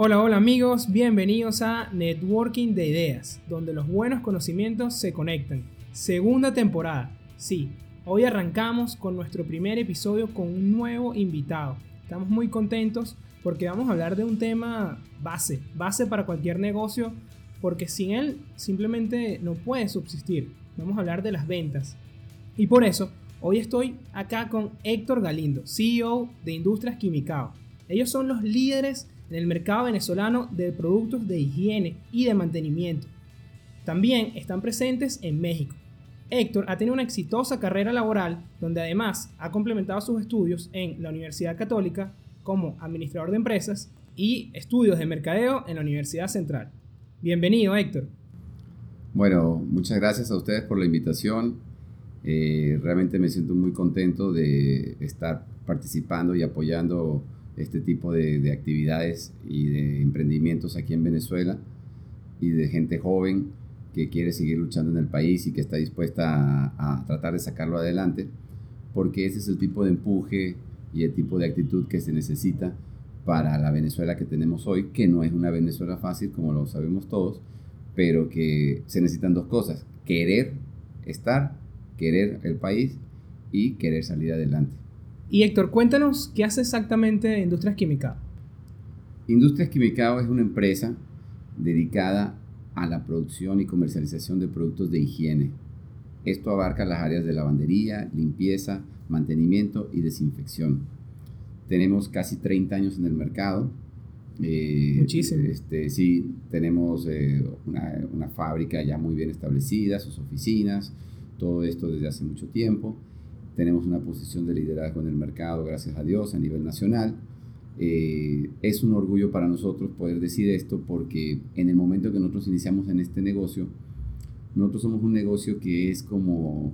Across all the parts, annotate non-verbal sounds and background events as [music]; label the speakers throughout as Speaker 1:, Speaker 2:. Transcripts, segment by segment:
Speaker 1: Hola, hola amigos, bienvenidos a Networking de Ideas, donde los buenos conocimientos se conectan. Segunda temporada. Sí, hoy arrancamos con nuestro primer episodio con un nuevo invitado. Estamos muy contentos porque vamos a hablar de un tema base, base para cualquier negocio, porque sin él simplemente no puede subsistir. Vamos a hablar de las ventas. Y por eso, hoy estoy acá con Héctor Galindo, CEO de Industrias Quimicao. Ellos son los líderes en el mercado venezolano de productos de higiene y de mantenimiento. También están presentes en México. Héctor ha tenido una exitosa carrera laboral donde además ha complementado sus estudios en la Universidad Católica como administrador de empresas y estudios de mercadeo en la Universidad Central. Bienvenido, Héctor.
Speaker 2: Bueno, muchas gracias a ustedes por la invitación. Eh, realmente me siento muy contento de estar participando y apoyando este tipo de, actividades y de emprendimientos aquí en Venezuela y de gente joven que quiere seguir luchando en el país y que está dispuesta a, tratar de sacarlo adelante, porque ese es el tipo de empuje y el tipo de actitud que se necesita para la Venezuela que tenemos hoy, que no es una Venezuela fácil, como lo sabemos todos, pero que se necesitan dos cosas, querer estar, querer el país y querer salir adelante.
Speaker 1: Y Héctor, cuéntanos qué hace exactamente Industrias Quimicao.
Speaker 2: Industrias Quimicao es una empresa dedicada a la producción y comercialización de productos de higiene. Esto abarca las áreas de lavandería, limpieza, mantenimiento y desinfección. Tenemos casi 30 años en el mercado.
Speaker 1: Eh, Muchísimo.
Speaker 2: Este, sí, tenemos eh, una, una fábrica ya muy bien establecida, sus oficinas, todo esto desde hace mucho tiempo tenemos una posición de liderazgo en el mercado, gracias a Dios, a nivel nacional. Eh, es un orgullo para nosotros poder decir esto porque en el momento que nosotros iniciamos en este negocio, nosotros somos un negocio que es como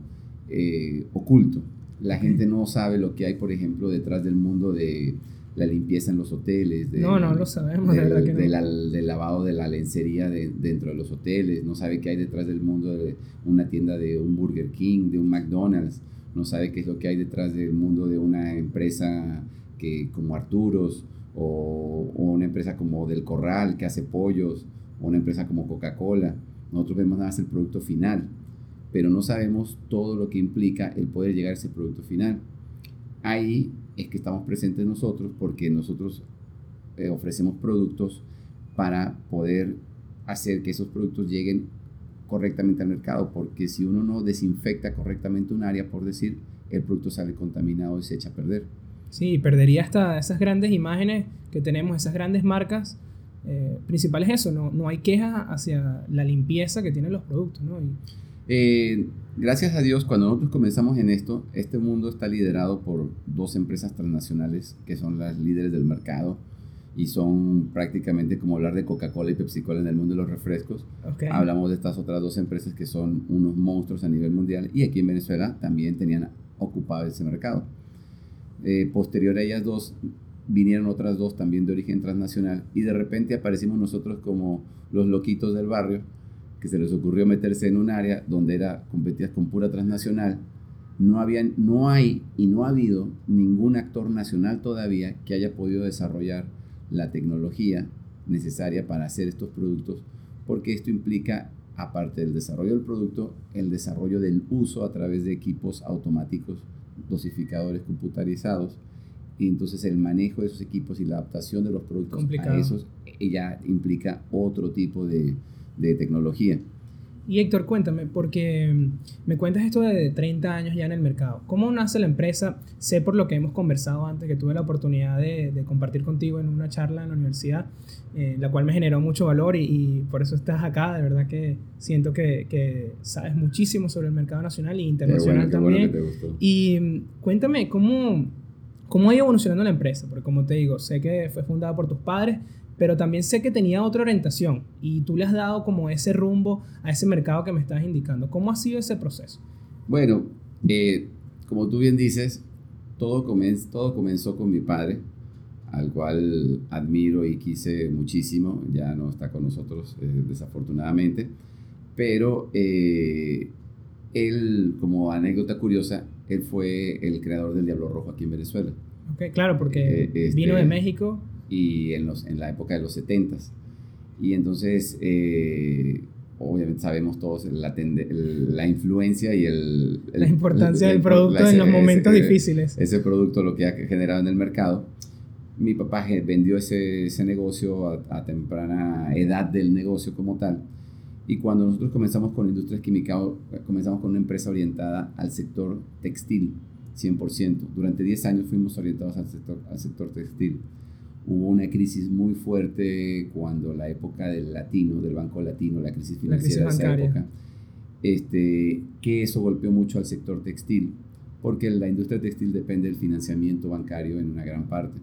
Speaker 2: eh, oculto. La gente no sabe lo que hay, por ejemplo, detrás del mundo de la limpieza en los hoteles.
Speaker 1: no, no lo sabemos,
Speaker 2: del,
Speaker 1: verdad que
Speaker 2: no. del lavado de la lencería de, dentro de los hoteles. No sabe qué hay detrás del mundo de una tienda de un Burger King, de un McDonald's no sabe qué es lo que hay detrás del mundo de una empresa que, como Arturos o, una empresa como Del Corral que hace pollos o una empresa como Coca-Cola. Nosotros vemos nada más el producto final, pero no sabemos todo lo que implica el poder llegar a ese producto final. Ahí es que estamos presentes nosotros porque nosotros eh, ofrecemos productos para poder hacer que esos productos lleguen correctamente al mercado, porque si uno no desinfecta correctamente un área, por decir, el producto sale contaminado y se echa a perder.
Speaker 1: Sí, perdería hasta esas grandes imágenes que tenemos, esas grandes marcas. Eh, principal es eso, no, no hay queja hacia la limpieza que tienen los productos. ¿no?
Speaker 2: Eh, gracias a Dios, cuando nosotros comenzamos en esto, este mundo está liderado por dos empresas transnacionales que son las líderes del mercado y son prácticamente como hablar de Coca-Cola y Pepsi-Cola en el mundo de los refrescos. Hablamos de estas otras dos empresas que son unos monstruos a nivel mundial y aquí en Venezuela también tenían ocupado ese mercado. Eh, posterior a ellas dos vinieron otras dos también de origen transnacional y de repente aparecimos nosotros como los loquitos del barrio que se les ocurrió meterse en un área donde era competidas con pura transnacional. No, había, no hay y no ha habido ningún actor nacional todavía que haya podido desarrollar la tecnología necesaria para hacer estos productos, porque esto implica, aparte del desarrollo del producto, el desarrollo del uso a través de equipos automáticos, dosificadores computarizados, y entonces el manejo de esos equipos y la adaptación de los productos a esos eh, ya implica otro tipo de, de tecnología.
Speaker 1: Y Héctor, cuéntame, porque mm, me cuentas esto de 30 años ya en el mercado. ¿Cómo nace la empresa? Sé por lo que hemos conversado antes, que tuve la oportunidad de, de compartir contigo en una charla en la universidad, eh, la cual me generó mucho valor y, por eso estás acá. De verdad que siento que, que sabes muchísimo sobre el mercado nacional e internacional también. Y mm, cuéntame, ¿cómo, ¿cómo ha ido evolucionando la empresa? Porque como te digo, sé que fue fundada por tus padres, pero también sé que tenía otra orientación y tú le has dado como ese rumbo a ese mercado que me estás indicando. ¿Cómo ha sido ese proceso?
Speaker 2: Bueno, eh, como tú bien dices, todo, comenzó, todo comenzó con mi padre, al cual admiro y quise muchísimo, ya no está con nosotros eh, desafortunadamente, pero eh, él, como anécdota curiosa, él fue el creador del Diablo Rojo aquí en Venezuela.
Speaker 1: Ok, claro, porque vino de este, México
Speaker 2: y en, los, en la época de los 70 Y entonces, eh, obviamente sabemos todos la, la influencia y el,
Speaker 1: la importancia del producto en los momentos difíciles.
Speaker 2: Ese producto, lo que ha generado en el mercado. Mi papá vendió ese, ese negocio a, temprana edad del negocio como tal. Y cuando nosotros comenzamos con Industrias Químicas, comenzamos con una empresa orientada al sector textil, 100%. Durante 10 años fuimos orientados al sector, al sector textil. Hubo una crisis muy fuerte cuando la época del latino, del Banco Latino, la crisis financiera de esa época, este, que eso golpeó mucho al sector textil, porque la industria textil depende del financiamiento bancario en una gran parte.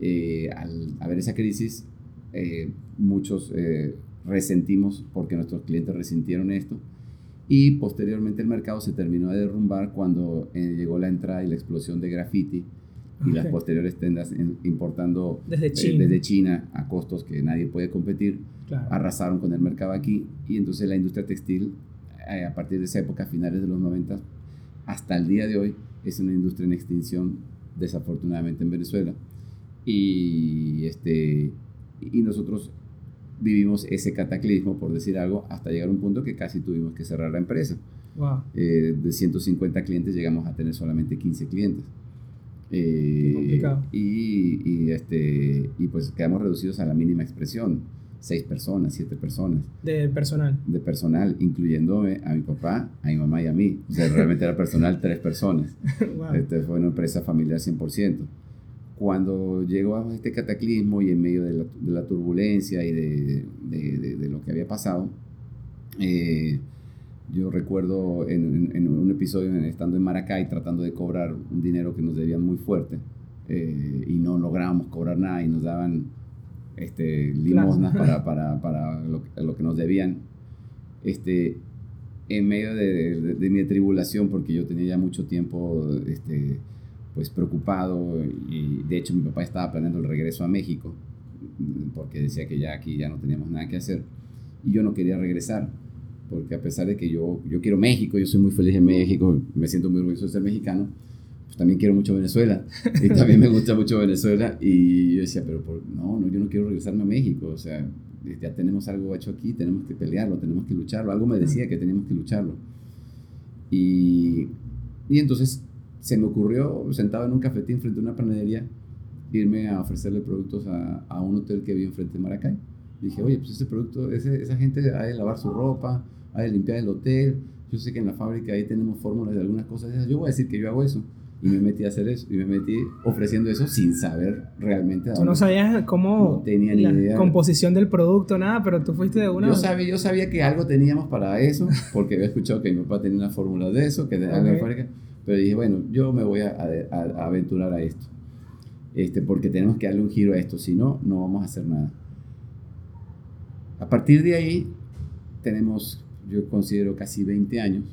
Speaker 2: Eh, al haber esa crisis, eh, muchos eh, resentimos porque nuestros clientes resintieron esto y posteriormente el mercado se terminó de derrumbar cuando llegó la entrada y la explosión de graffiti y las posteriores tiendas importando
Speaker 1: desde China.
Speaker 2: desde China a costos que nadie puede competir, arrasaron con el mercado aquí y entonces la industria textil a partir de esa época, finales de los 90, hasta el día de hoy, es una industria en extinción desafortunadamente en Venezuela y, este, y nosotros vivimos ese cataclismo, por decir algo, hasta llegar a un punto que casi tuvimos que cerrar la empresa. Eh, de 150 clientes llegamos a tener solamente 15 clientes. Eh, y, y, este, y pues quedamos reducidos a la mínima expresión. Seis personas, siete personas.
Speaker 1: De personal.
Speaker 2: De personal, incluyéndome a mi papá, a mi mamá y a mí. O sea, realmente era personal tres personas. [laughs] Este, fue una empresa familiar 100% cuando llegó a este cataclismo y en medio de la, turbulencia y de, de, lo que había pasado, eh, yo recuerdo en, un episodio estando en Maracay tratando de cobrar un dinero que nos debían muy fuerte eh, y no lográbamos cobrar nada y nos daban este, limosnas para, [laughs] para, para lo, lo, que nos debían. Este, en medio de, de, mi tribulación, porque yo tenía ya mucho tiempo este, pues preocupado y de hecho mi papá estaba planeando el regreso a México porque decía que ya aquí ya no teníamos nada que hacer y yo no quería regresar porque a pesar de que yo, yo quiero México, yo soy muy feliz en México, me siento muy orgulloso de ser mexicano, pues también quiero mucho Venezuela y también me gusta mucho Venezuela y yo decía, pero no, no, yo no quiero regresarme a México, o sea, ya tenemos algo hecho aquí, tenemos que pelearlo, tenemos que lucharlo, algo me decía que teníamos que lucharlo. Y, y entonces se me ocurrió, sentado en un cafetín frente a una panadería, irme a ofrecerle productos a, a un hotel que vi enfrente de Maracay. Dije, oye, pues ese producto, ese, esa gente ha de lavar su ropa, ha de limpiar el hotel. Yo sé que en la fábrica ahí tenemos fórmulas de algunas cosas. Yo voy a decir que yo hago eso. Y me metí a hacer eso. Y me metí ofreciendo eso sin saber realmente.
Speaker 1: Tú no sabías cómo.
Speaker 2: No tenía ni la
Speaker 1: composición del producto, nada, pero tú fuiste de una.
Speaker 2: Yo sabía, yo sabía que algo teníamos para eso, porque había escuchado que mi papá tenía una fórmula de eso, que de la fábrica. Pero dije, bueno, yo me voy a, aventurar a esto. Este, porque tenemos que darle un giro a esto, si no, no vamos a hacer nada. A partir de ahí, tenemos, yo considero, casi 20 años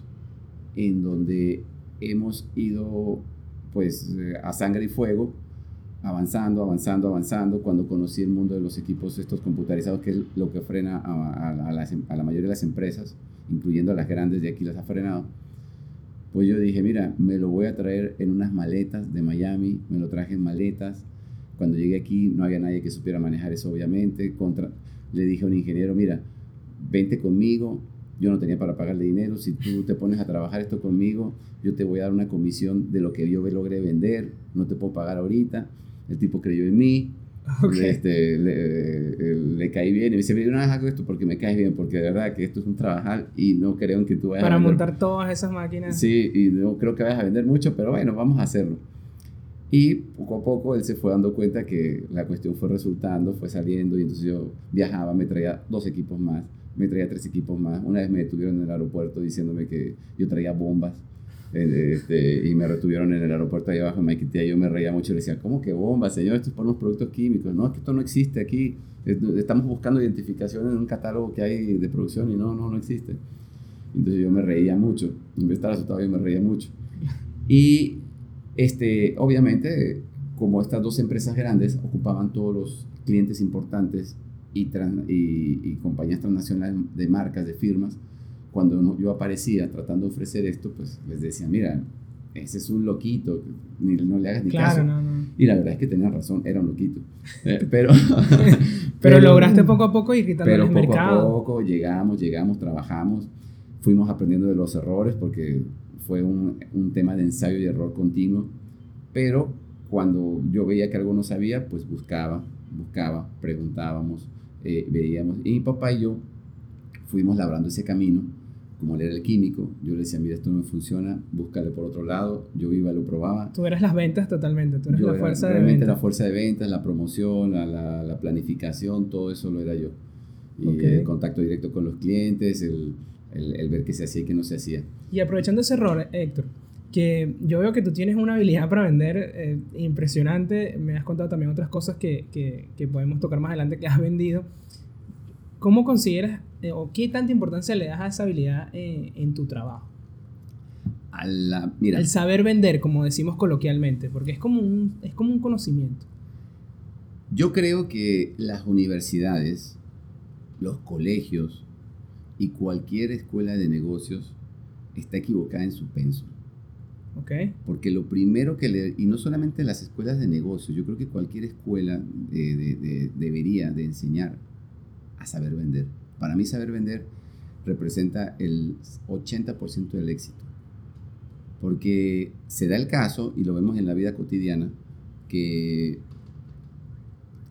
Speaker 2: en donde hemos ido pues a sangre y fuego, avanzando, avanzando, avanzando. Cuando conocí el mundo de los equipos estos computarizados, que es lo que frena a, a la mayoría de las empresas, incluyendo a las grandes de aquí, las ha frenado pues yo dije, mira, me lo voy a traer en unas maletas de Miami, me lo traje en maletas. Cuando llegué aquí no había nadie que supiera manejar eso, obviamente. Le dije a un ingeniero, mira, vente conmigo, yo no tenía para pagarle dinero, si tú te pones a trabajar esto conmigo, yo te voy a dar una comisión de lo que yo logré vender, no te puedo pagar ahorita. El tipo creyó en mí, [laughs] este, le, le, caí bien y me dice, no hago esto porque me caes bien, porque de verdad que esto es un trabajar y no creo en que tú vayas
Speaker 1: Para montar todas esas máquinas.
Speaker 2: Sí, y no creo que vayas a vender mucho, pero bueno, vamos a hacerlo. Y poco a poco él se fue dando cuenta que la cuestión fue resultando, fue saliendo y entonces yo viajaba, me traía dos equipos más, me traía tres equipos más. Una vez me detuvieron en el aeropuerto diciéndome que yo traía bombas eh, este, y me retuvieron en el aeropuerto ahí abajo en Maiquetía y yo me reía mucho y le decía, ¿cómo que bomba, señor? Esto es por unos productos químicos. No, es que esto no existe aquí. Estamos buscando identificación en un catálogo que hay de producción y no, no, no existe. Entonces yo me reía mucho. En vez de estar asustado, yo me reía mucho. Y este, obviamente, como estas dos empresas grandes ocupaban todos los clientes importantes y, y, y compañías transnacionales de marcas, de firmas, cuando yo aparecía tratando de ofrecer esto, pues les decía, mira, ese es un loquito, ni, no le hagas ni
Speaker 1: Claro,
Speaker 2: caso.
Speaker 1: no, no.
Speaker 2: Y la verdad es que tenía razón, era un loquito. Eh, [laughs] [laughs] pero,
Speaker 1: Pero, lograste poco a poco ir quitando
Speaker 2: pero
Speaker 1: el
Speaker 2: poco
Speaker 1: mercado.
Speaker 2: a poco llegamos, llegamos, trabajamos, fuimos aprendiendo de los errores porque fue un, un tema de ensayo y error continuo. Pero cuando yo veía que algo no sabía, pues buscaba, buscaba, preguntábamos, eh, veíamos. Y mi papá y yo fuimos labrando ese camino. Como él era el químico, yo le decía, mira, esto no me funciona, búscale por otro lado. Yo iba, lo probaba.
Speaker 1: Tú eras las ventas totalmente, tú eras
Speaker 2: Yo
Speaker 1: la
Speaker 2: era
Speaker 1: fuerza de
Speaker 2: realmente
Speaker 1: ventas.
Speaker 2: la fuerza de ventas, la promoción, la, la- la planificación, todo eso lo era yo. Y el contacto directo con los clientes, el, el- el ver qué se hacía y qué no se hacía.
Speaker 1: Y aprovechando ese error, Héctor, que yo veo que tú tienes una habilidad para vender eh, impresionante, me has contado también otras cosas que, que- que podemos tocar más adelante que has vendido. ¿Cómo consideras eh, o qué tanta importancia le das a esa habilidad eh, en tu trabajo?
Speaker 2: A la, mira,
Speaker 1: El saber vender, como decimos coloquialmente, porque es como un, es como un conocimiento.
Speaker 2: yo creo que las universidades, los colegios y cualquier escuela de negocios está equivocada en su penso. Porque lo primero que le... Y no solamente las escuelas de negocios, yo creo que cualquier escuela de- de- de- debería de enseñar a saber vender. Para mí saber vender representa el 80% del éxito. Porque se da el caso, y lo vemos en la vida cotidiana, que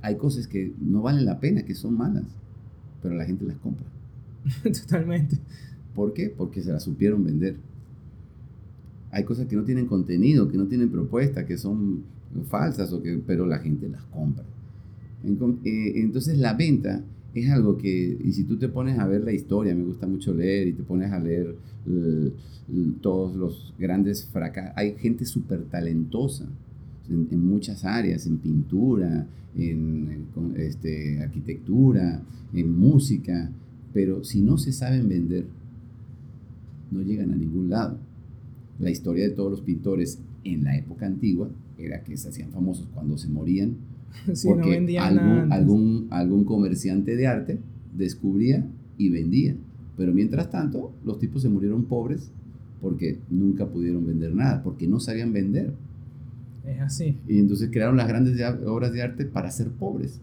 Speaker 2: hay cosas que no valen la pena, que son malas, pero la gente las compra. [laughs]
Speaker 1: Totalmente.
Speaker 2: ¿Por qué? Porque se las supieron vender. Hay cosas que no tienen contenido, que no tienen propuesta, que son falsas, o que, pero la gente las compra. Eh, Entonces la venta es algo que, y si tú te pones a ver la historia, me gusta mucho leer, y te pones a leer todos los grandes fracasos, hay gente súper talentosa en, muchas áreas, en pintura, en, en este, arquitectura, en música, pero si no se saben vender, no llegan a ningún lado. La historia de todos los pintores en la época antigua era que se hacían famosos cuando se morían, [laughs]
Speaker 1: no
Speaker 2: porque
Speaker 1: nada
Speaker 2: algún, algún, algún comerciante de arte descubría y vendía. Pero mientras tanto, los tipos se murieron pobres porque nunca pudieron vender nada, porque no sabían vender.
Speaker 1: Es así.
Speaker 2: Y entonces crearon las grandes de- obras de arte para ser pobres.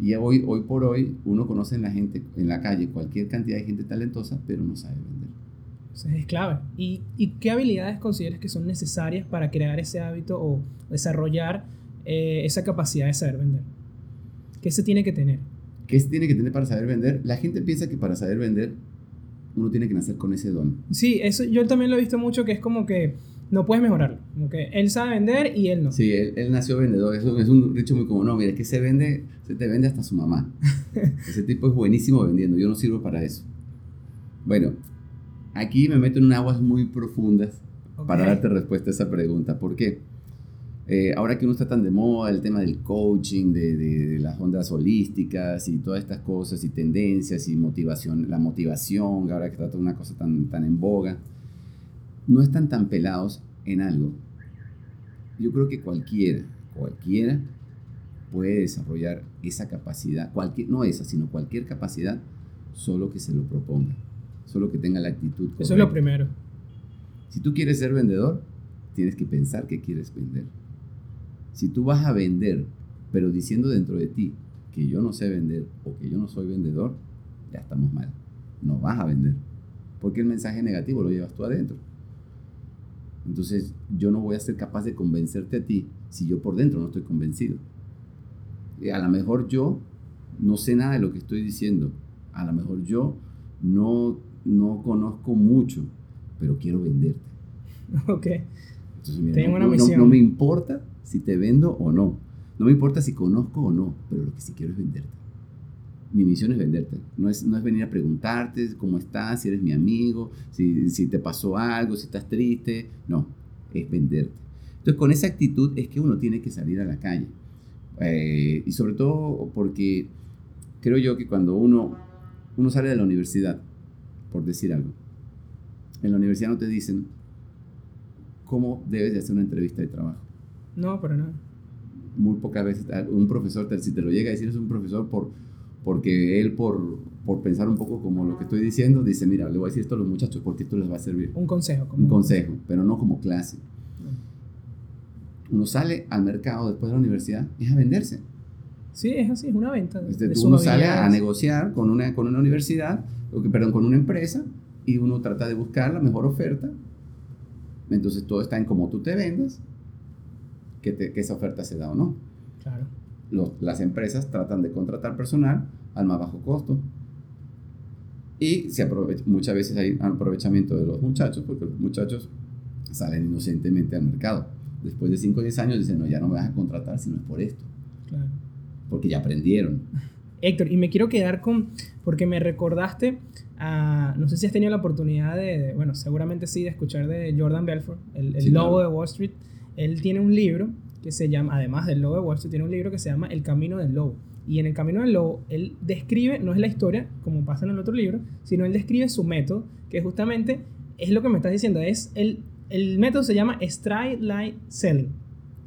Speaker 2: Y hoy, hoy por hoy uno conoce en la gente, en la calle, cualquier cantidad de gente talentosa, pero no sabe vender.
Speaker 1: Entonces es clave. ¿Y, ¿Y qué habilidades consideras que son necesarias para crear ese hábito o desarrollar eh, esa capacidad de saber vender? ¿Qué se tiene que tener?
Speaker 2: ¿Qué se tiene que tener para saber vender? La gente piensa que para saber vender uno tiene que nacer con ese don.
Speaker 1: Sí, eso yo también lo he visto mucho que es como que no puedes mejorarlo. Como que él sabe vender y él no.
Speaker 2: Sí, él, él nació vendedor. Eso es un dicho muy común. No, mira, es que se vende, se te vende hasta su mamá. [laughs] Ese tipo es buenísimo vendiendo. Yo no sirvo para eso. Bueno, aquí me meto en aguas muy profundas
Speaker 1: Ok.
Speaker 2: para darte respuesta a esa pregunta. ¿Por qué? Eh, ahora que uno está tan de moda, el tema del coaching, de, de- de las ondas holísticas y todas estas cosas y tendencias y motivación, la motivación, ahora que está toda una cosa tan, tan en boga, no están tan pelados en algo. Yo creo que cualquiera, cualquiera puede desarrollar esa capacidad, cualquier, no esa, sino cualquier capacidad, solo que se lo proponga, solo que tenga la actitud.
Speaker 1: Eso es lo
Speaker 2: correcta.
Speaker 1: primero.
Speaker 2: Si tú quieres ser vendedor, tienes que pensar que quieres vender. Si tú vas a vender, pero diciendo dentro de ti que yo no sé vender o que yo no soy vendedor, ya estamos mal. No vas a vender. Porque el mensaje negativo lo llevas tú adentro. Entonces yo no voy a ser capaz de convencerte a ti si yo por dentro no estoy convencido. Y a lo mejor yo no sé nada de lo que estoy diciendo. A lo mejor yo no, no conozco mucho, pero quiero venderte. [laughs]
Speaker 1: Ok.
Speaker 2: Entonces, mira,
Speaker 1: Tengo
Speaker 2: no,
Speaker 1: una
Speaker 2: no- no-
Speaker 1: misión.
Speaker 2: no me importa si te vendo o no. No me importa si conozco o no, pero lo que sí quiero es venderte. Mi misión es venderte. No es, no es venir a preguntarte cómo estás, si eres mi amigo, si, si te pasó algo, si estás triste. No, es venderte. Entonces, con esa actitud es que uno tiene que salir a la calle. Eh, y sobre todo porque creo yo que cuando uno, uno sale de la universidad, por decir algo, en la universidad no te dicen cómo debes de hacer una entrevista de trabajo.
Speaker 1: No, pero no.
Speaker 2: Muy pocas veces un profesor, si te lo llega a decir, es un profesor por, porque él, por, por pensar un poco como lo que estoy diciendo, dice, mira, le voy a decir esto a los muchachos porque esto les va a servir.
Speaker 1: Un consejo. como-
Speaker 2: Un consejo, pero no como clase. Uno sale al mercado después de la universidad es a venderse.
Speaker 1: Sí, es así, es una venta.
Speaker 2: De, uno sale a negociar con una, con una universidad, perdón, con una empresa y uno trata de buscar la mejor oferta. Entonces todo está en cómo tú te vendas, que, que esa oferta se da o no.
Speaker 1: Claro.
Speaker 2: Las empresas tratan de contratar personal al más bajo costo. Y se aprovecha, muchas veces hay aprovechamiento de los muchachos, porque los muchachos salen inocentemente al mercado. Después de 5 o 10 años dicen, no, ya no me vas a contratar si no es por esto. Claro. Porque ya aprendieron.
Speaker 1: Héctor, y me quiero quedar con, porque me recordaste a, no sé si has tenido la oportunidad de, bueno, seguramente sí, de escuchar de Jordan Belfort, el, el lobo de Wall Street. Él tiene un libro que se llama, además del lobo de Wall tiene un libro que se llama El Camino del Lobo. Y en El Camino del Lobo, él describe, no es la historia, como pasa en el otro libro, sino él describe su método, que justamente es lo que me estás diciendo, es el, el método se llama Straight Line Selling.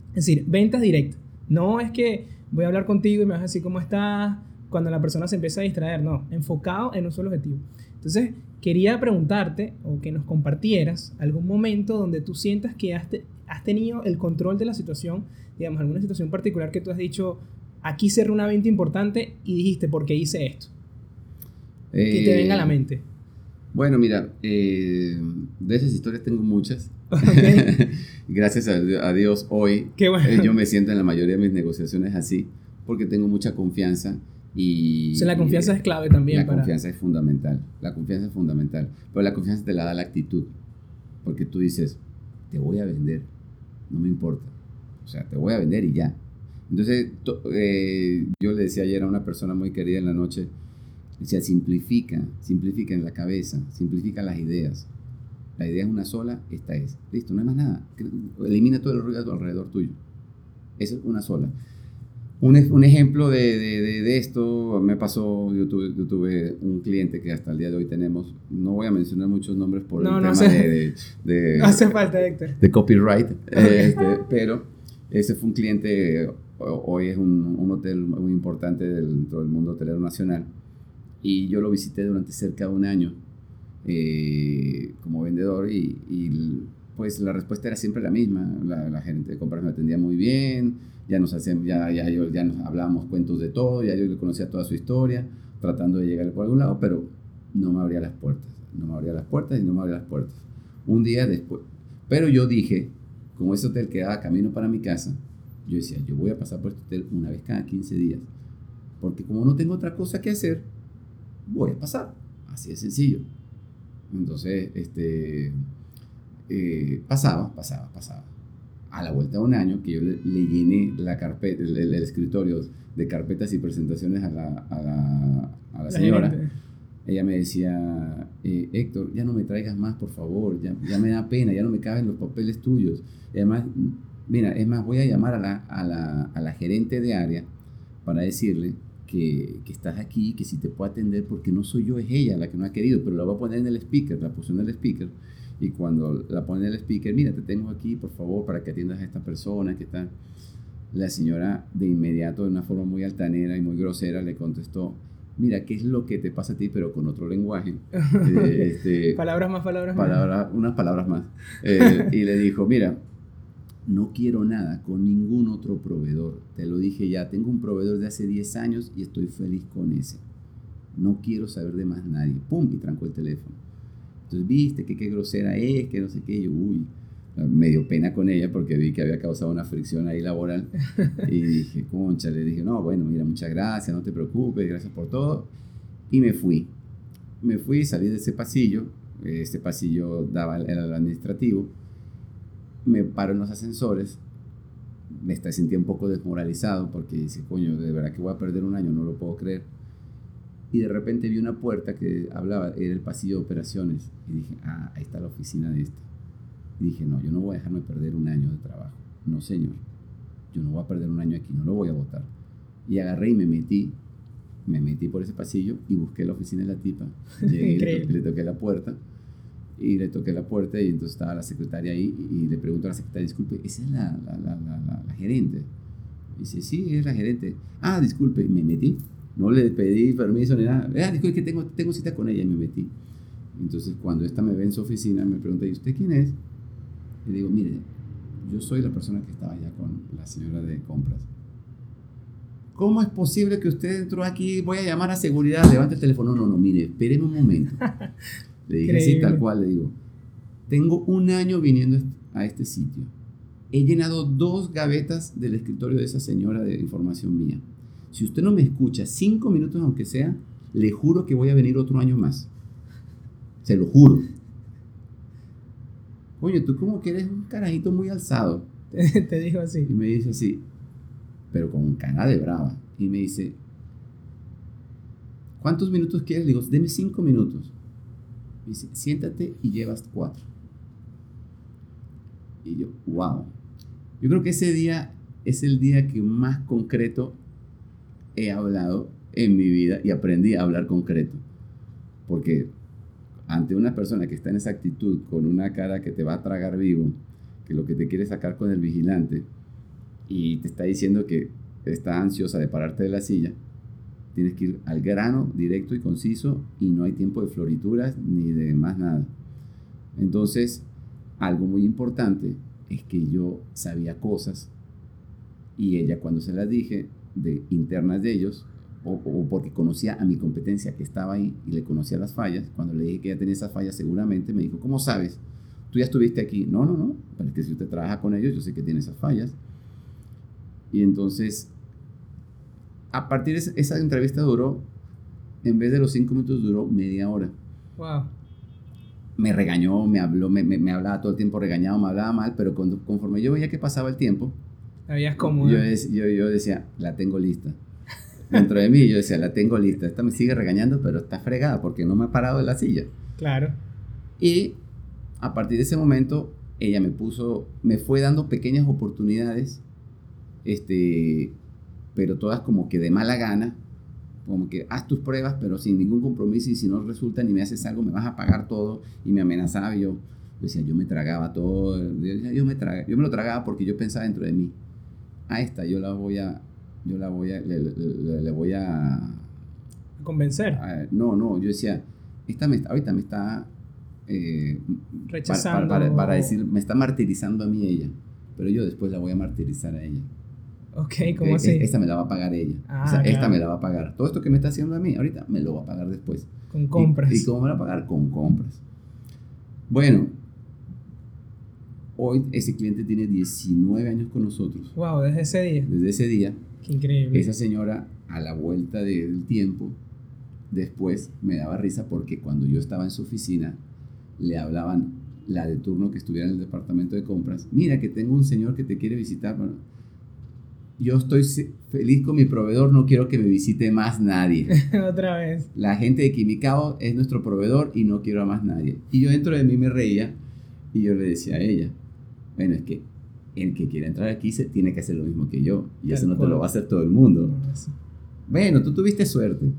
Speaker 1: Es decir, ventas directas. No es que voy a hablar contigo y me vas a decir cómo estás cuando la persona se empieza a distraer, no, enfocado en un solo objetivo. Entonces, quería preguntarte o que nos compartieras algún momento donde tú sientas que has, has tenido el control de la situación, digamos, alguna situación particular que tú has dicho, aquí cerré una venta importante y dijiste, ¿por qué hice esto? que te venga a la eh, mente.
Speaker 2: Bueno, mira, eh, de esas historias tengo muchas. [laughs] Gracias a, Dios hoy eh, yo me siento en la mayoría de mis negociaciones así, porque tengo mucha confianza y...
Speaker 1: O sea, la confianza es clave también.
Speaker 2: La confianza es fundamental, la confianza es fundamental, pero la confianza te la da la actitud, porque tú dices, te voy a vender, no me importa, o sea, te voy a vender y ya. Entonces, eh, yo le decía ayer a una persona muy querida en la noche, decía, simplifica, simplifica en la cabeza, simplifica las ideas. La idea es una sola, esta es. Listo, no hay más nada. Elimina todo el ruido alrededor tuyo. Esa es una sola. Un, un ejemplo de, de, de, esto me pasó, yo tuve, yo tuve, un cliente que hasta el día de hoy tenemos, no voy a mencionar muchos nombres por el tema de, [laughs]
Speaker 1: Hace falta, Héctor.
Speaker 2: De copyright, este, pero ese fue un cliente hoy es un, un, hotel muy importante dentro del mundo hotelero nacional. Y yo lo visité durante cerca de un año eh, como vendedor y, y, pues la respuesta era siempre la misma. La, la gente de compras me atendía muy bien, ya nos, hacían, ya, ya, ya nos hablábamos cuentos de todo, ya yo le conocía toda su historia, tratando de llegar por algún lado, pero no me abría las puertas, no me abría las puertas y no me abría las puertas. Un día después, pero yo dije, como ese hotel quedaba camino para mi casa, yo decía, yo voy a pasar por este hotel una vez cada 15 días. Porque como no tengo otra cosa que hacer, voy a pasar. Así de sencillo. Entonces, este, eh, pasaba, pasaba, pasaba. A la vuelta de un año que yo le, llené la carpeta, el, escritorio de carpetas y presentaciones a la, a la, a la señora, ella me decía, eh, Héctor, ya no me traigas más, por favor, ya, ya me da pena, ya no me caben los papeles tuyos. Y además, Mira, es más, voy a llamar a la, a la, a la gerente de área para decirle que, que, estás aquí, que si te puedo atender, porque no soy yo, es ella la que no ha querido, pero la voy a poner en el speaker, la puse en el speaker, y cuando la pone en el speaker, mira, te tengo aquí, por favor, para que atiendas a esta persona que está... La señora de inmediato, de una forma muy altanera y muy grosera, le contestó, mira, ¿qué es lo que te pasa a ti, pero con otro lenguaje? [laughs]
Speaker 1: Eh, este, palabras más, palabras
Speaker 2: más. Unas palabras más. Eh, y le dijo, mira, no quiero nada con ningún otro proveedor. Te lo dije ya, tengo un proveedor de hace 10 años y estoy feliz con ese. No quiero saber de más nadie. ¡Pum! Y trancó el teléfono. Entonces, viste que qué grosera es, que no sé qué. Yo, uy, me dio pena con ella porque vi que había causado una fricción ahí laboral. [laughs] Y dije, concha, le dije, no, bueno, mira, muchas gracias, no te preocupes, gracias por todo. Y me fui. Me fui, salí de ese pasillo. Este pasillo daba el administrativo me paro en los ascensores, me está, sentía un poco desmoralizado porque dice, coño, de verdad que voy a perder un año, no lo puedo creer. Y de repente vi una puerta que hablaba, era el pasillo de operaciones. Y dije, ah, ahí está la oficina de este. Y dije, no, yo no voy a dejarme perder un año de trabajo. No, señor. Yo no voy a perder un año aquí, no lo voy a votar. Y agarré y me metí, me metí por ese pasillo y busqué la oficina de la tipa. [laughs] Llegué y le toqué la puerta y le toqué la puerta y entonces estaba la secretaria ahí y le pregunto a la secretaria, disculpe, ¿esa es la, la, la, la, gerente? Y dice, sí, es la gerente. Ah, disculpe, y me metí. No le pedí permiso ni nada. Ah, disculpe, que tengo, tengo cita con ella y me metí. Entonces, cuando esta me ve en su oficina, me pregunta, ¿y usted quién es? Y digo, mire, yo soy la persona que estaba allá con la señora de compras. ¿Cómo es posible que usted entró aquí? Voy a llamar a seguridad, levante el teléfono. No, no, mire, espéreme un momento. [laughs] Le dije así, tal cual, le digo, tengo un año viniendo a este sitio. He llenado dos gavetas del escritorio de esa señora de información mía. Si usted no me escucha cinco minutos, aunque sea, le juro que voy a venir otro año más. Se lo juro. Oye, tú como que eres un carajito muy alzado.
Speaker 1: Te dijo así.
Speaker 2: Y me dice así, pero con cara de brava. Y me dice, ¿cuántos minutos quieres? Le digo, deme cinco minutos. Me dice, siéntate y llevas cuatro. Y yo, wow. Yo creo que ese día es el día que más concreto he hablado en mi vida y aprendí a hablar concreto. Porque ante una persona que está en esa actitud, con una cara que te va a tragar vivo, que lo que te quiere sacar con el vigilante, y te está diciendo que está ansiosa de pararte de la silla, tienes que ir al grano, directo y conciso, y no hay tiempo de florituras ni de más nada. Entonces, algo muy importante es que yo sabía cosas y ella cuando se las dije de internas de ellos, o, porque conocía a mi competencia que estaba ahí y le conocía las fallas, cuando le dije que ella tenía esas fallas seguramente, me dijo, ¿cómo sabes? Tú ya estuviste aquí. No, no, no, pero es que si usted trabaja con ellos, yo sé que tiene esas fallas. Y entonces, a partir de esa, entrevista duró, en vez de los cinco minutos, duró media hora.
Speaker 1: Wow.
Speaker 2: Me regañó, me habló, me, me, hablaba todo el tiempo regañado, me hablaba mal, pero cuando, conforme yo veía que pasaba el tiempo,
Speaker 1: Habías como...
Speaker 2: Yo, yo, yo decía, la tengo lista. Dentro de mí yo decía, la tengo lista. Esta me sigue regañando, pero está fregada porque no me ha parado de la silla.
Speaker 1: Claro.
Speaker 2: Y a partir de ese momento, ella me puso, me fue dando pequeñas oportunidades este, pero todas como que de mala gana, como que haz tus pruebas, pero sin ningún compromiso y si no resulta ni me haces algo, me vas a pagar todo y me amenazaba y yo, decía, yo me tragaba todo, yo, me yo me lo tragaba porque yo pensaba dentro de mí, a esta yo la voy a, yo la voy a, le, voy a...
Speaker 1: Convencer.
Speaker 2: no, no, yo decía, esta me, ahorita me está...
Speaker 1: Eh, Rechazando.
Speaker 2: para decir, me está martirizando a mí ella, pero yo después la voy a martirizar a ella.
Speaker 1: Ok, ¿cómo e, así?
Speaker 2: Esta me la va a pagar ella. o sea, ah, esta me la va a pagar. Todo esto que me está haciendo a mí, ahorita me lo va a pagar después.
Speaker 1: Con compras.
Speaker 2: ¿Y, cómo me va a pagar? Con compras. Bueno, hoy ese cliente tiene 19 años con nosotros.
Speaker 1: Wow, desde ese día.
Speaker 2: Desde ese día.
Speaker 1: Qué increíble.
Speaker 2: Esa señora, a la vuelta del tiempo, después me daba risa porque cuando yo estaba en su oficina, le hablaban la de turno que estuviera en el departamento de compras. Mira que tengo un señor que te quiere visitar. Bueno, yo estoy feliz con mi proveedor, no quiero que me visite más nadie. [laughs]
Speaker 1: Otra vez.
Speaker 2: La gente de Quimicao es nuestro proveedor y no quiero a más nadie. Y yo dentro de mí me reía y yo le decía a ella, bueno, es que el que quiera entrar aquí se tiene que hacer lo mismo que yo y eso no te lo va a hacer todo el mundo. Bueno, tú tuviste suerte.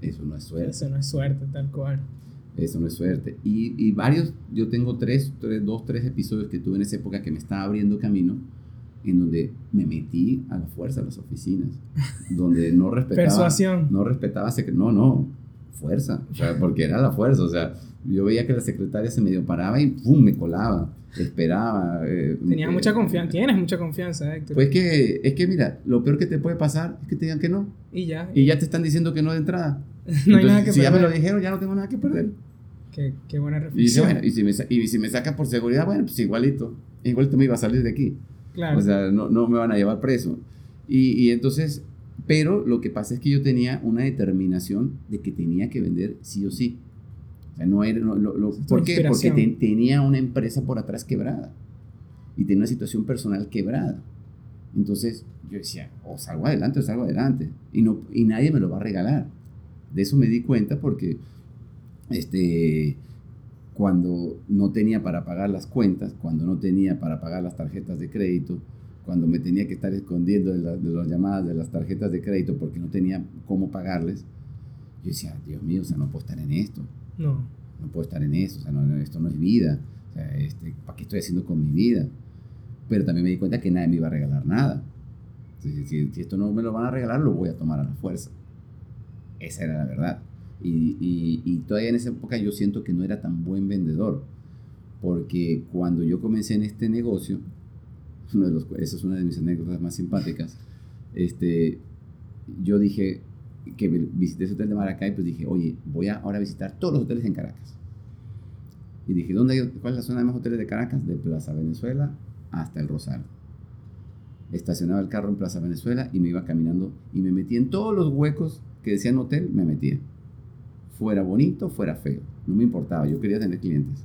Speaker 2: Eso no es suerte.
Speaker 1: Eso no es suerte, tal cual.
Speaker 2: Eso no es suerte. Y, y varios, yo tengo tres, tres, dos, tres episodios que tuve en esa época que me estaba abriendo camino en donde me metí a la fuerza a las oficinas, donde no respetaba... [laughs]
Speaker 1: Persuasión.
Speaker 2: No respetaba... No, no, fuerza, o sea, porque era la fuerza, o sea, yo veía que la secretaria se medio paraba y ¡pum! me colaba, esperaba.
Speaker 1: Eh, Tenías mucha confianza, tienes mucha confianza, Héctor.
Speaker 2: Pues que, es que mira, lo peor que te puede pasar es que te digan que no.
Speaker 1: Y ya.
Speaker 2: Y ya te están diciendo que no de entrada. [laughs]
Speaker 1: no hay nada que
Speaker 2: si ya me lo dijeron, ya no tengo nada que perder.
Speaker 1: Qué, qué buena reflexión.
Speaker 2: Y, si me, y si me sacan por seguridad, bueno, pues igualito, igualito me iba a salir de aquí. O sea, no, no, me van a llevar preso. Y, y, entonces, pero lo que pasa es que yo tenía una determinación de que tenía que vender sí o sí. O sea, no era... lo, ¿Por qué? Porque tenía una empresa por atrás quebrada. Y tenía una situación personal quebrada. Entonces, yo decía, o salgo adelante o salgo adelante. Y, no, y nadie me lo va a regalar. De eso me di cuenta porque este, cuando no tenía para pagar las cuentas, cuando no tenía para pagar las tarjetas de crédito, cuando me tenía que estar escondiendo de, las llamadas de las tarjetas de crédito porque no tenía cómo pagarles, yo decía, Dios mío, o sea, no puedo estar en esto.
Speaker 1: No.
Speaker 2: No puedo estar en esto, o sea, no, esto no es vida. O sea, este, ¿para qué estoy haciendo con mi vida? Pero también me di cuenta que nadie me iba a regalar nada. Si, si, si esto no me lo van a regalar, lo voy a tomar a la fuerza. Esa era la verdad. Y, y, todavía en esa época yo siento que no era tan buen vendedor, porque cuando yo comencé en este negocio, [laughs] esa es una de mis anécdotas más simpáticas, este, yo dije que visité ese hotel de Maracay, pues dije, oye, voy a ahora visitar todos los hoteles en Caracas. Y dije, ¿dónde hay, ¿cuál es la zona de más hoteles de Caracas? De Plaza Venezuela hasta el Rosario. Estacionaba el carro en Plaza Venezuela y me iba caminando y me metí en todos los huecos que decían hotel, me metía. Fuera bonito, fuera feo. No me importaba, yo quería tener clientes.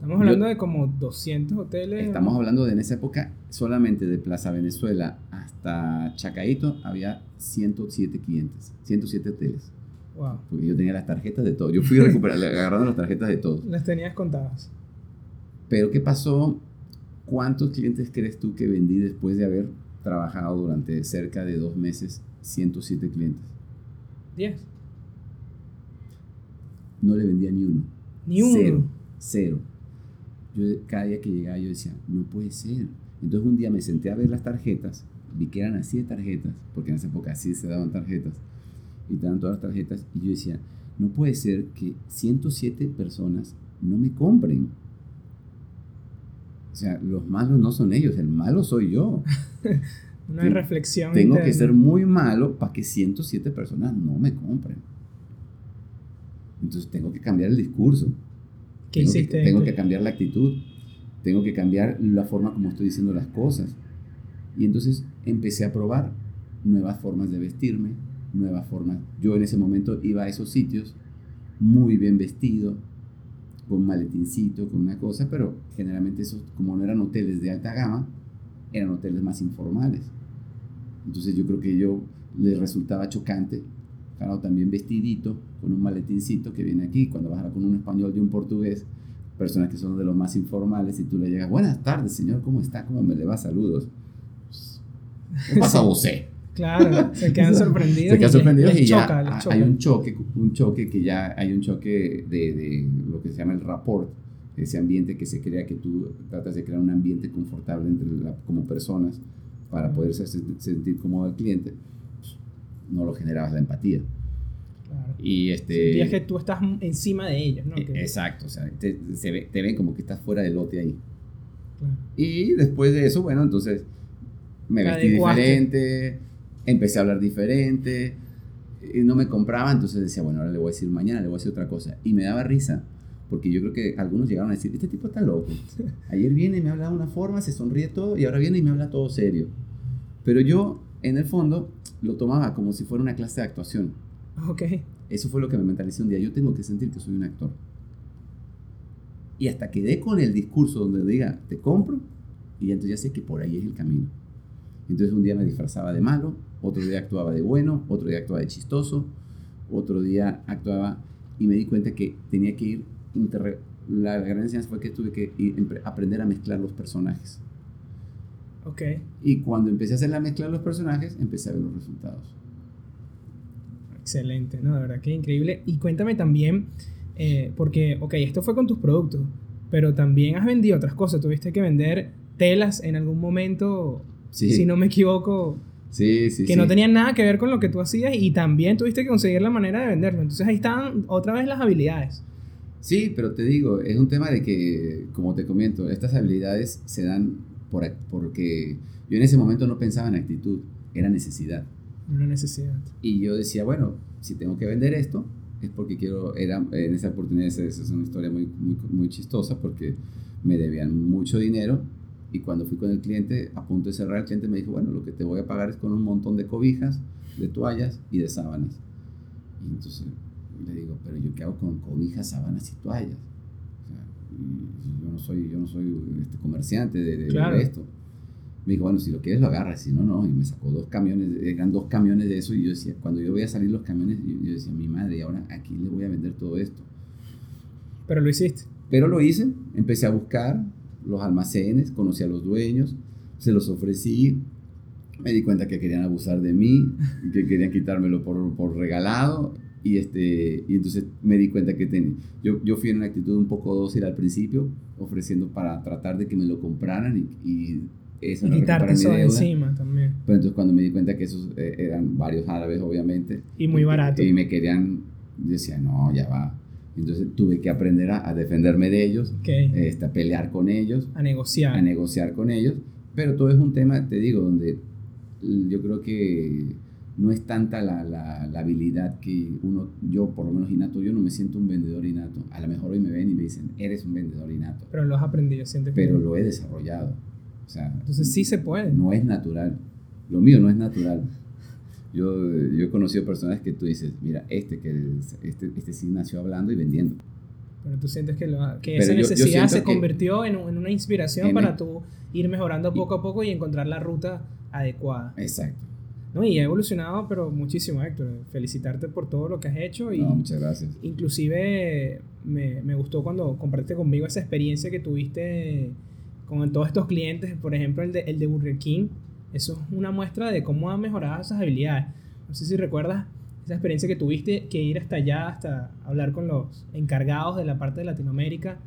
Speaker 1: Estamos hablando de como 200 hoteles.
Speaker 2: Estamos hablando de en esa época, solamente de Plaza Venezuela hasta Chacaito había 107 clientes, 107 hoteles.
Speaker 1: Wow.
Speaker 2: Porque yo tenía las tarjetas de todo. Yo fui recuperando, [laughs] agarrando las tarjetas de todos.
Speaker 1: Las tenías contadas.
Speaker 2: Pero ¿qué pasó? ¿Cuántos clientes crees tú que vendí después de haber trabajado durante cerca de dos meses 107 clientes?
Speaker 1: 10.
Speaker 2: No le vendía ni uno.
Speaker 1: Ni uno.
Speaker 2: Cero. Cero. Yo cada día que llegaba yo decía, no puede ser. Entonces un día me senté a ver las tarjetas, vi que eran así de tarjetas, porque en esa época así se daban tarjetas, y te daban todas las tarjetas, y yo decía, no puede ser que 107 personas no me compren. O sea, los malos no son ellos, el malo soy yo. [laughs]
Speaker 1: Una reflexión.
Speaker 2: Tengo
Speaker 1: interna.
Speaker 2: que ser muy malo para que 107 personas no me compren. Entonces tengo que cambiar el discurso.
Speaker 1: ¿Qué
Speaker 2: tengo
Speaker 1: hiciste?
Speaker 2: Que, tengo que cambiar la actitud. Tengo que cambiar la forma como estoy diciendo las cosas. Y entonces empecé a probar nuevas formas de vestirme, nuevas formas. Yo en ese momento iba a esos sitios muy bien vestido, con maletincito, con una cosa, pero generalmente esos, como no eran hoteles de alta gama, eran hoteles más informales. Entonces yo creo que yo les resultaba chocante, claro, también vestidito, con un maletincito que viene aquí, cuando vas a hablar con un español y un portugués, personas que son de los más informales, y tú le llegas, buenas tardes, señor, ¿cómo está? ¿Cómo me le va? Saludos. [laughs] ¿Qué pasa, José?
Speaker 1: Claro, se quedan [laughs] sorprendidos.
Speaker 2: Se quedan
Speaker 1: y
Speaker 2: sorprendidos
Speaker 1: les
Speaker 2: y ya
Speaker 1: choca,
Speaker 2: hay
Speaker 1: choca.
Speaker 2: un choque, un choque que ya hay un choque de, de lo que se llama el rapport, ese ambiente que se crea, que tú tratas de crear un ambiente confortable entre la, como personas para poder sentir cómodo al cliente, no lo generabas la empatía.
Speaker 1: Claro.
Speaker 2: Y este...
Speaker 1: Sentías que tú estás encima de ellos, ¿no?
Speaker 2: eh,
Speaker 1: Que-
Speaker 2: Exacto, o sea, te, se ve- te ven como que estás fuera del lote ahí.
Speaker 1: claro.
Speaker 2: Y después de eso, bueno, entonces me vestí diferente, empecé a hablar diferente, y no me compraba, entonces decía, bueno, ahora le voy a decir mañana, le voy a decir otra cosa. Y me daba risa, porque yo creo que algunos llegaron a decir, este tipo está loco. [laughs] Ayer viene y me habla de una forma, se sonríe todo, y ahora viene y me habla todo serio. Pero yo, en el fondo, lo tomaba como si fuera una clase de actuación.
Speaker 1: Ok.
Speaker 2: Eso fue lo que me mentalicé un día. Yo tengo que sentir que soy un actor. Y hasta quedé con el discurso donde diga, te compro, y entonces ya sé que por ahí es el camino. Entonces un día me disfrazaba de malo, otro día actuaba de bueno, otro día actuaba de chistoso, otro día actuaba y me di cuenta que tenía que ir, la gran enseñanza fue que tuve que ir- aprender a mezclar los personajes.
Speaker 1: Ok.
Speaker 2: Y cuando empecé a hacer la mezcla de los personajes, empecé a ver los resultados.
Speaker 1: Excelente, ¿no? De verdad que increíble. Y cuéntame también, eh, porque, ok, esto fue con tus productos, pero también has vendido otras cosas. Tuviste que vender telas en algún momento,
Speaker 2: Sí,
Speaker 1: si no me equivoco,
Speaker 2: sí, sí.
Speaker 1: que
Speaker 2: sí.
Speaker 1: no tenían nada que ver con lo que tú hacías y también tuviste que conseguir la manera de venderlo. Entonces ahí están otra vez las habilidades.
Speaker 2: Sí, pero te digo, es un tema de que, como te comento, estas habilidades se dan por, porque yo en ese momento no pensaba en actitud, era necesidad.
Speaker 1: Una necesidad.
Speaker 2: Y yo decía, bueno, si tengo que vender esto, es porque quiero, era, en esa oportunidad, esa esa es una historia muy, muy, muy chistosa, porque me debían mucho dinero y cuando fui con el cliente, a punto de cerrar, el cliente me dijo, bueno, lo que te voy a pagar es con un montón de cobijas, de toallas y de sábanas. Y entonces le digo, pero yo qué hago con cobijas, sábanas y toallas. Yo no soy, yo no soy este, comerciante de, de- de esto. Me dijo, bueno, si lo quieres lo agarras, si no, no. Y me sacó dos camiones, eran dos camiones de eso. Y yo decía, cuando yo veía salir los camiones, yo, yo decía, mi madre, ¿y ahora aquí le voy a vender todo esto?
Speaker 1: Pero lo hiciste.
Speaker 2: Pero lo hice, empecé a buscar los almacenes, conocí a los dueños, se los ofrecí, me di cuenta que querían abusar de mí, que querían quitármelo por, por regalado, y, este, y entonces me di cuenta que tenía, yo, yo fui en una actitud un poco dócil al principio, ofreciendo para tratar de que me lo compraran y, y eso
Speaker 1: Y quitarte eso de encima también.
Speaker 2: Pero entonces cuando me di cuenta que esos eh, eran varios árabes, obviamente.
Speaker 1: Y muy barato.
Speaker 2: Y, me querían, decía, no, ya va. Entonces tuve que aprender a, a defenderme de ellos,
Speaker 1: Ok.
Speaker 2: este, a pelear con ellos,
Speaker 1: a negociar.
Speaker 2: a negociar con ellos. Pero todo es un tema, te digo, donde yo creo que no es tanta la, la, la, habilidad que uno, yo por lo menos innato, yo no me siento un vendedor innato. A lo mejor hoy me ven y me dicen, eres un vendedor innato.
Speaker 1: Pero lo has aprendido, sientes
Speaker 2: Pero lo he desarrollado. O sea,
Speaker 1: Entonces sí se puede.
Speaker 2: No es natural. Lo mío no es natural. Yo, yo he conocido personas que tú dices, mira, este, que este, este sí nació hablando y vendiendo.
Speaker 1: Pero tú sientes que, lo, que esa necesidad se convirtió en, en, una inspiración para tú ir mejorando poco a poco y encontrar la ruta adecuada.
Speaker 2: Exacto.
Speaker 1: No, y ha evolucionado, pero muchísimo, Héctor. Felicitarte por todo lo que has hecho. Y
Speaker 2: no, muchas gracias.
Speaker 1: Inclusive me, me, gustó cuando compartiste conmigo esa experiencia que tuviste con todos estos clientes, por ejemplo, el de, el de Burger King. Eso es una muestra de cómo han mejorado esas habilidades. No sé si recuerdas esa experiencia que tuviste, que ir hasta allá, hasta hablar con los encargados de la parte de Latinoamérica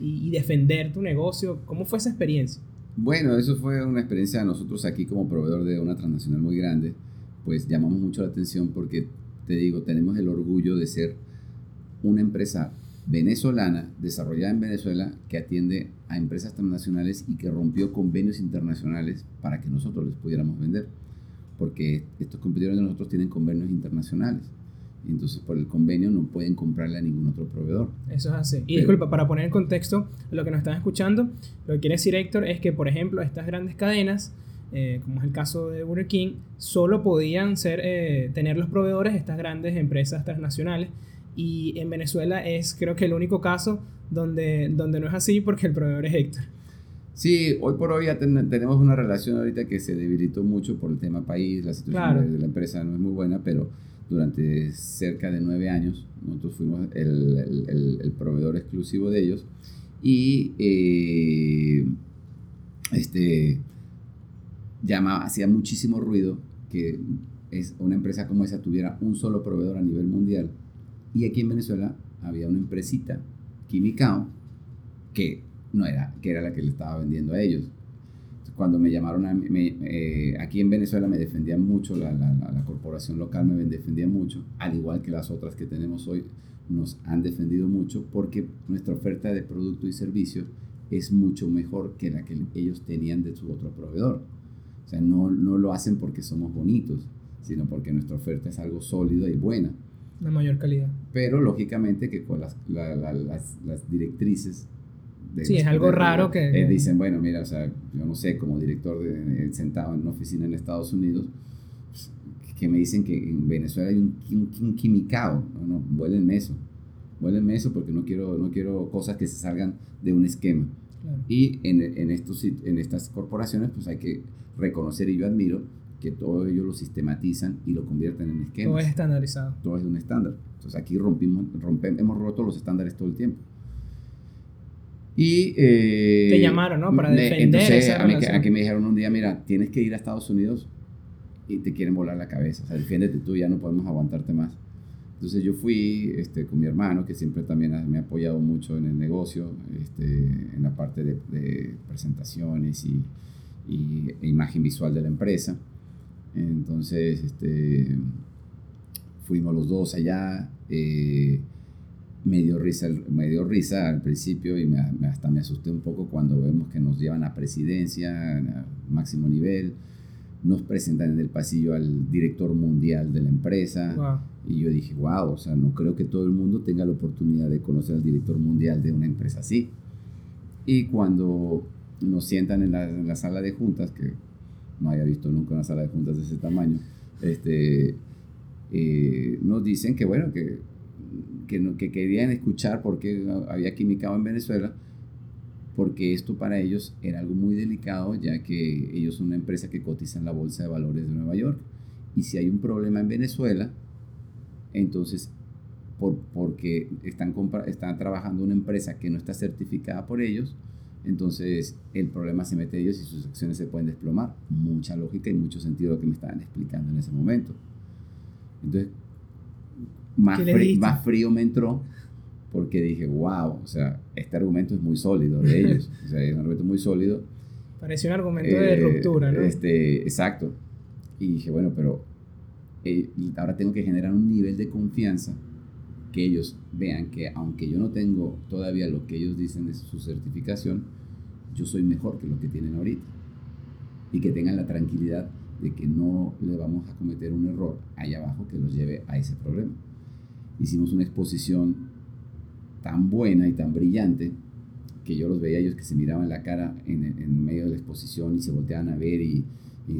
Speaker 1: y, y defender tu negocio. ¿Cómo fue esa experiencia?
Speaker 2: Bueno, eso fue una experiencia de nosotros aquí como proveedor de una transnacional muy grande, pues llamamos mucho la atención porque, te digo, tenemos el orgullo de ser una empresa venezolana desarrollada en Venezuela que atiende a empresas transnacionales y que rompió convenios internacionales para que nosotros les pudiéramos vender, porque estos competidores de nosotros tienen convenios internacionales entonces por el convenio no pueden comprarle a ningún otro proveedor.
Speaker 1: Eso es así. Y disculpa, para poner en contexto lo que nos están escuchando, lo que quiere decir Héctor es que, por ejemplo, estas grandes cadenas, eh, como es el caso de Burger King, solo podían ser, eh, tener los proveedores estas grandes empresas transnacionales. Y en Venezuela es creo que el único caso donde, donde no es así porque el proveedor es Héctor.
Speaker 2: Sí, hoy por hoy ya tenemos una relación ahorita que se debilitó mucho por el tema país, la situación de la empresa no es muy buena, pero durante cerca de nueve años. Nosotros fuimos el, el, proveedor exclusivo de ellos. Y eh, este, llamaba, hacía muchísimo ruido que es una empresa como esa tuviera un solo proveedor a nivel mundial. Y aquí en Venezuela había una empresita, Quimicao, que no era, que era la que le estaba vendiendo a ellos cuando me llamaron a, eh, aquí en Venezuela me defendía mucho, la, la, la, corporación local me defendía mucho, al igual que las otras que tenemos hoy nos han defendido mucho porque nuestra oferta de producto y servicio es mucho mejor que la que ellos tenían de su otro proveedor. O sea, no, no lo hacen porque somos bonitos, sino porque nuestra oferta es algo sólido y buena.
Speaker 1: La mayor calidad.
Speaker 2: Pero lógicamente que con las, las, las directrices
Speaker 1: sí, es algo raro que...
Speaker 2: Eh, dicen, bueno, mira, o sea, yo no sé, como director de, eh, sentado en una oficina en Estados Unidos, pues, que me dicen que en Venezuela hay un, un, quimicao, no, no, vuélenme eso, vuélenme eso porque no quiero, no quiero cosas que se salgan de un esquema. Y en, en, estos, en estas corporaciones pues hay que reconocer y yo admiro que todo ello lo sistematizan y lo convierten en esquemas.
Speaker 1: Todo es estandarizado.
Speaker 2: Todo es un estándar. Entonces aquí rompimos, rompemos, hemos roto los estándares todo el tiempo. Y, eh,
Speaker 1: Te llamaron, ¿no? Para defender
Speaker 2: entonces, esa a mí, Aquí me dijeron un día, mira, tienes que ir a Estados Unidos y te quieren volar la cabeza. O sea, defiéndete tú, ya no podemos aguantarte más. Entonces yo fui este, con mi hermano, que siempre también me ha apoyado mucho en el negocio, este, en la parte de, de presentaciones y, y, e imagen visual de la empresa. Entonces, este, fuimos los dos allá. Eh, me dio risa, me dio risa al principio y me, hasta me asusté un poco cuando vemos que nos llevan a presidencia, a máximo nivel, nos presentan en el pasillo al director mundial de la empresa y yo dije, wow, o sea, no creo que todo el mundo tenga la oportunidad de conocer al director mundial de una empresa así. Y cuando nos sientan en la, en la sala de juntas, que no había visto nunca una sala de juntas de ese tamaño, este, eh, nos dicen que bueno, que que, que querían escuchar por qué había quimicado en Venezuela, porque esto para ellos era algo muy delicado, ya que ellos son una empresa que cotiza en la Bolsa de Valores de Nueva York. Y si hay un problema en Venezuela, entonces, por, porque están, están trabajando una empresa que no está certificada por ellos, entonces el problema se mete a ellos y sus acciones se pueden desplomar. Mucha lógica y mucho sentido lo que me estaban explicando en ese momento. Entonces, más, más frío me entró porque dije, wow, o sea, este argumento es muy sólido de ellos, [laughs] o sea, es un argumento muy sólido.
Speaker 1: Parece un argumento de eh, ruptura, ¿no?
Speaker 2: Este, exacto. Y dije, bueno, pero eh, ahora tengo que generar un nivel de confianza que ellos vean que aunque yo no tengo todavía lo que ellos dicen de su certificación, yo soy mejor que lo que tienen ahorita. y que tengan la tranquilidad de que no le vamos a cometer un error ahí abajo que los lleve a ese problema. Hicimos una exposición tan buena y tan brillante que yo los veía ellos que se miraban la cara en, en medio de la exposición y se volteaban a ver y...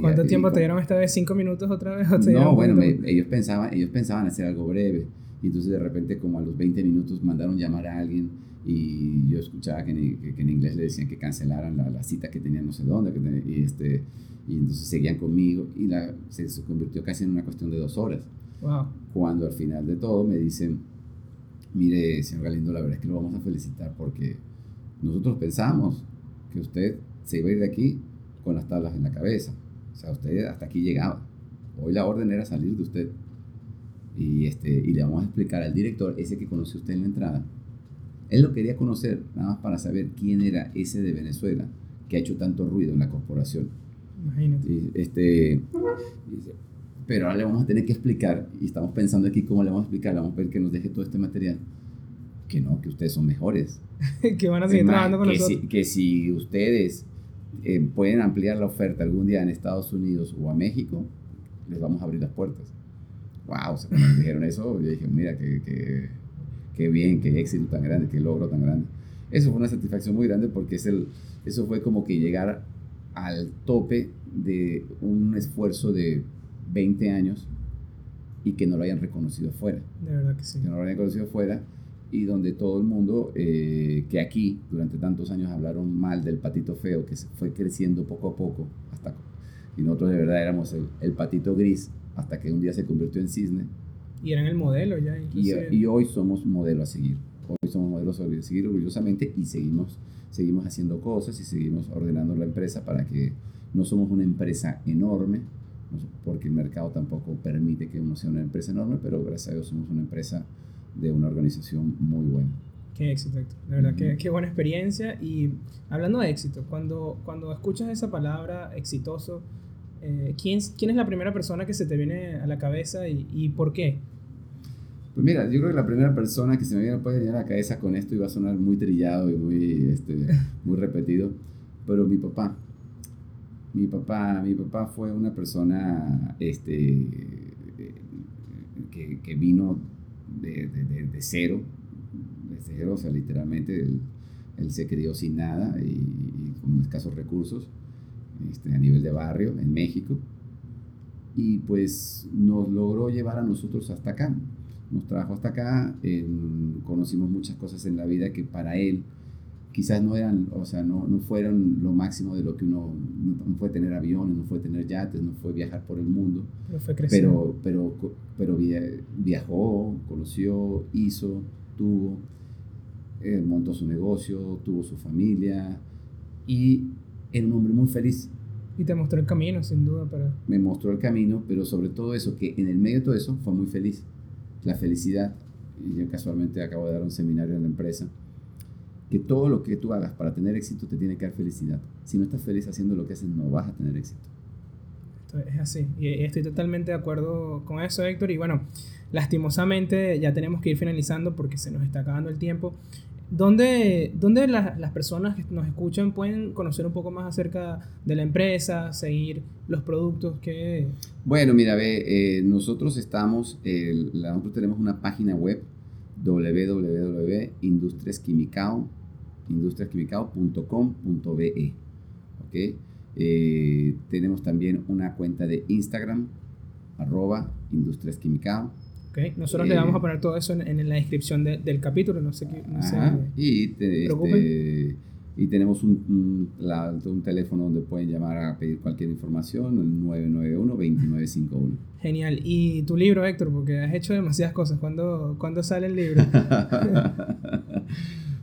Speaker 1: ¿Cuánto tiempo te dieron esta vez? ¿Cinco minutos otra vez? [laughs]
Speaker 2: no, bueno, ellos, pensaban, ellos pensaban hacer algo breve y entonces de repente como a los 20 minutos mandaron llamar a alguien y yo escuchaba que en, que, en inglés le decían que cancelaran la, la, cita que tenían no sé dónde que y, este, y entonces seguían conmigo y la, se, se, convirtió casi en una cuestión de dos horas.
Speaker 1: Wow.
Speaker 2: Cuando al final de todo me dicen, mire, señor Galindo, la verdad es que lo vamos a felicitar porque nosotros pensamos que usted se iba a ir de aquí con las tablas en la cabeza. O sea, usted hasta aquí llegaba. Hoy la orden era salir de usted. Y, este, y le vamos a explicar al director, ese que conoció usted en la entrada. Él lo quería conocer, nada más para saber quién era ese de Venezuela que ha hecho tanto ruido en la corporación.
Speaker 1: Imagínate.
Speaker 2: Y, este, pero ahora le vamos a tener que explicar, y estamos pensando aquí cómo le vamos a explicar, le vamos a pedir que nos deje todo este material, que no, que ustedes son mejores. [laughs]
Speaker 1: que van a seguir trabajando con
Speaker 2: que
Speaker 1: nosotros.
Speaker 2: Si, que si ustedes eh, pueden ampliar la oferta algún día en Estados Unidos o a México, les vamos a abrir las puertas. Wow, o sea, cuando me dijeron eso, yo dije, mira, qué que, bien, qué éxito tan grande, qué logro tan grande. Eso fue una satisfacción muy grande porque es el, eso fue como que llegar al tope de un esfuerzo de 20 años y que no lo hayan reconocido fuera.
Speaker 1: De verdad que sí.
Speaker 2: Que no lo hayan reconocido fuera y donde todo el mundo, eh, que aquí durante tantos años hablaron mal del patito feo, que se fue creciendo poco a poco, hasta, y nosotros de verdad éramos el, el patito gris, hasta que un día se convirtió en cisne.
Speaker 1: Y eran el modelo ya.
Speaker 2: Y, y, hoy somos modelo a seguir. Hoy somos modelos a seguir orgullosamente y seguimos, seguimos haciendo cosas y seguimos ordenando la empresa para que no somos una empresa enorme, porque el mercado tampoco permite que uno sea una empresa enorme, pero gracias a Dios somos una empresa de una organización muy buena.
Speaker 1: Qué éxito, Héctor. De verdad, qué, qué, buena experiencia. Y hablando de éxito, cuando, cuando escuchas esa palabra exitoso, eh, ¿quién, ¿quién es la primera persona que se te viene a la cabeza y, y, por qué?
Speaker 2: Pues mira, yo creo que la primera persona que se me viene, puede venir a la cabeza con esto iba a sonar muy trillado y muy, este, muy repetido, pero mi papá. Mi papá, mi papá fue una persona este, que, que vino de, de, de, cero, cero, o sea, literalmente él, él se crió sin nada y, con escasos recursos este, a nivel de barrio en México. Y pues nos logró llevar a nosotros hasta acá, nos trajo hasta acá, eh, conocimos muchas cosas en la vida que para él quizás no eran, o sea, no, no fueron lo máximo de lo que uno, no, fue tener aviones, no fue tener yates, no fue viajar por el mundo.
Speaker 1: Pero fue
Speaker 2: pero, pero, pero viajó, conoció, hizo, tuvo, eh, montó su negocio, tuvo su familia y era un hombre muy feliz.
Speaker 1: Y te mostró el camino, sin duda, para...
Speaker 2: Me mostró el camino, pero sobre todo eso, que en el medio de todo eso fue muy feliz. La felicidad, y yo casualmente acabo de dar un seminario en la empresa, que todo lo que tú hagas para tener éxito te tiene que dar felicidad. Si no estás feliz haciendo lo que haces, no vas a tener éxito.
Speaker 1: Esto es así. Y estoy totalmente de acuerdo con eso, Héctor. Y bueno, lastimosamente ya tenemos que ir finalizando porque se nos está acabando el tiempo. ¿Dónde, dónde las, las personas que nos escuchan pueden conocer un poco más acerca de la empresa, seguir los productos que...
Speaker 2: Bueno, mira, ve, eh, nosotros estamos, eh, nosotros tenemos una página web www.industriasquimicao.com.be. ¿okay? Eh, tenemos también una cuenta de Instagram, arroba industriasquimicao.
Speaker 1: Okay. Nosotros eh, le vamos a poner todo eso en, en la descripción de, del capítulo, no sé qué. No
Speaker 2: ajá, sé, y, te, este, y tenemos un, un, la, un, teléfono donde pueden llamar a pedir cualquier información, el 991-2951.
Speaker 1: Genial. ¿Y tu libro, Héctor? Porque has hecho demasiadas cosas. ¿Cuándo, ¿cuándo sale el libro? [laughs]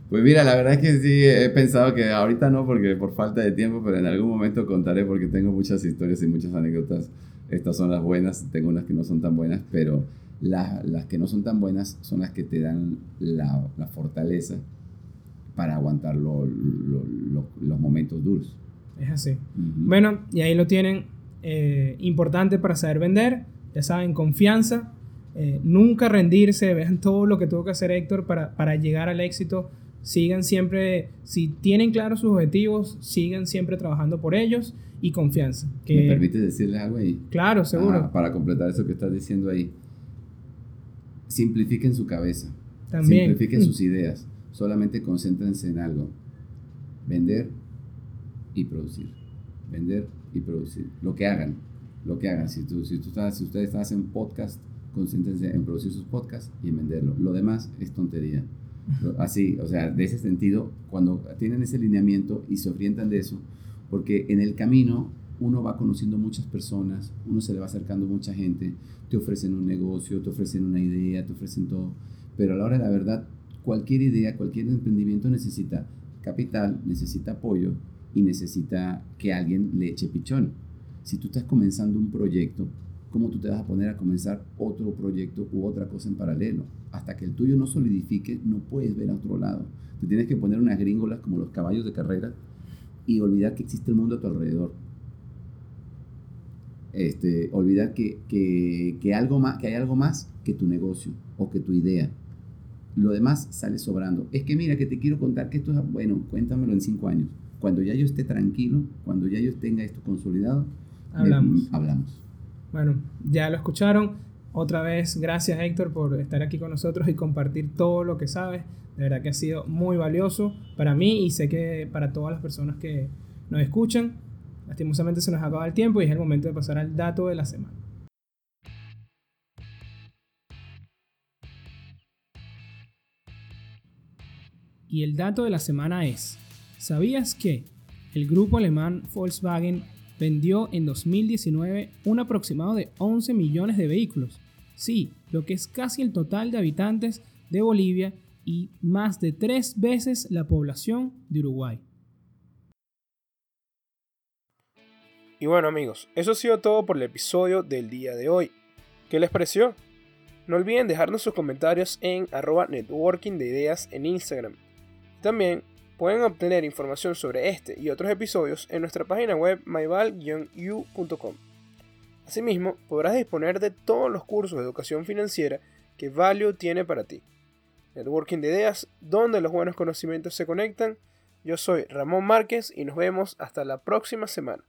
Speaker 2: pues mira, la verdad es que sí, he pensado que ahorita no, porque por falta de tiempo, pero en algún momento contaré porque tengo muchas historias y muchas anécdotas. Estas son las buenas, tengo unas que no son tan buenas, pero la, las que no son tan buenas son las que te dan la, la fortaleza para aguantar lo, lo, lo, los momentos duros.
Speaker 1: Es así. Uh -huh. Bueno, y ahí lo tienen. Eh, importante para saber vender. Ya saben, confianza. Eh, nunca rendirse. Vean todo lo que tuvo que hacer Héctor para, para llegar al éxito. Sigan siempre, si tienen claros sus objetivos, sigan siempre trabajando por ellos y confianza.
Speaker 2: Que... ¿Me permite decirles algo ahí?
Speaker 1: Claro, seguro.
Speaker 2: para completar eso que estás diciendo ahí. Simplifiquen su cabeza. También. Simplifiquen sus [laughs] ideas. Solamente concéntrense en algo. Vender y producir. Vender y producir. Lo que hagan. Lo que hagan. Si, tú, si, tú estás, si ustedes hacen podcast, concéntrense en producir sus podcasts y en venderlo. Lo demás es tontería. Así, o sea, de ese sentido, cuando tienen ese lineamiento y se orientan de eso, porque en el camino uno va conociendo muchas personas, uno se le va acercando mucha gente, te ofrecen un negocio, te ofrecen una idea, te ofrecen todo, pero a la hora de la verdad, cualquier idea, cualquier emprendimiento necesita capital, necesita apoyo y necesita que alguien le eche pichón. Si tú estás comenzando un proyecto, ¿cómo tú te vas a poner a comenzar otro proyecto u otra cosa en paralelo? Hasta que el tuyo no solidifique, no puedes ver a otro lado. Te tienes que poner unas gringolas como los caballos de carrera y olvidar que existe el mundo a tu alrededor. Este, olvidar que, que, algo más, que hay algo más que tu negocio o que tu idea. Lo demás sale sobrando. Es que mira, que te quiero contar que esto es, bueno, cuéntamelo en cinco años. Cuando ya yo esté tranquilo, cuando ya yo tenga esto consolidado,
Speaker 1: hablamos.
Speaker 2: hablamos.
Speaker 1: Bueno, ya lo escucharon. Otra vez, gracias Héctor por estar aquí con nosotros y compartir todo lo que sabes. De verdad que ha sido muy valioso para mí y sé que para todas las personas que nos escuchan. Lastimosamente se nos acaba el tiempo y es el momento de pasar al dato de la semana. Y el dato de la semana es, ¿sabías que el grupo alemán Volkswagen vendió en 2019 un aproximado de 11 millones de vehículos? Sí, lo que es casi el total de habitantes de Bolivia y más de tres veces la población de Uruguay. Y bueno amigos, eso ha sido todo por el episodio del día de hoy. ¿Qué les pareció? No olviden dejarnos sus comentarios en arroba networking de ideas en Instagram. También pueden obtener información sobre este y otros episodios en nuestra página web myval-u.com. Asimismo, podrás disponer de todos los cursos de educación financiera que Value tiene para ti. Networking de Ideas, donde los buenos conocimientos se conectan. Yo soy Ramón Márquez y nos vemos hasta la próxima semana.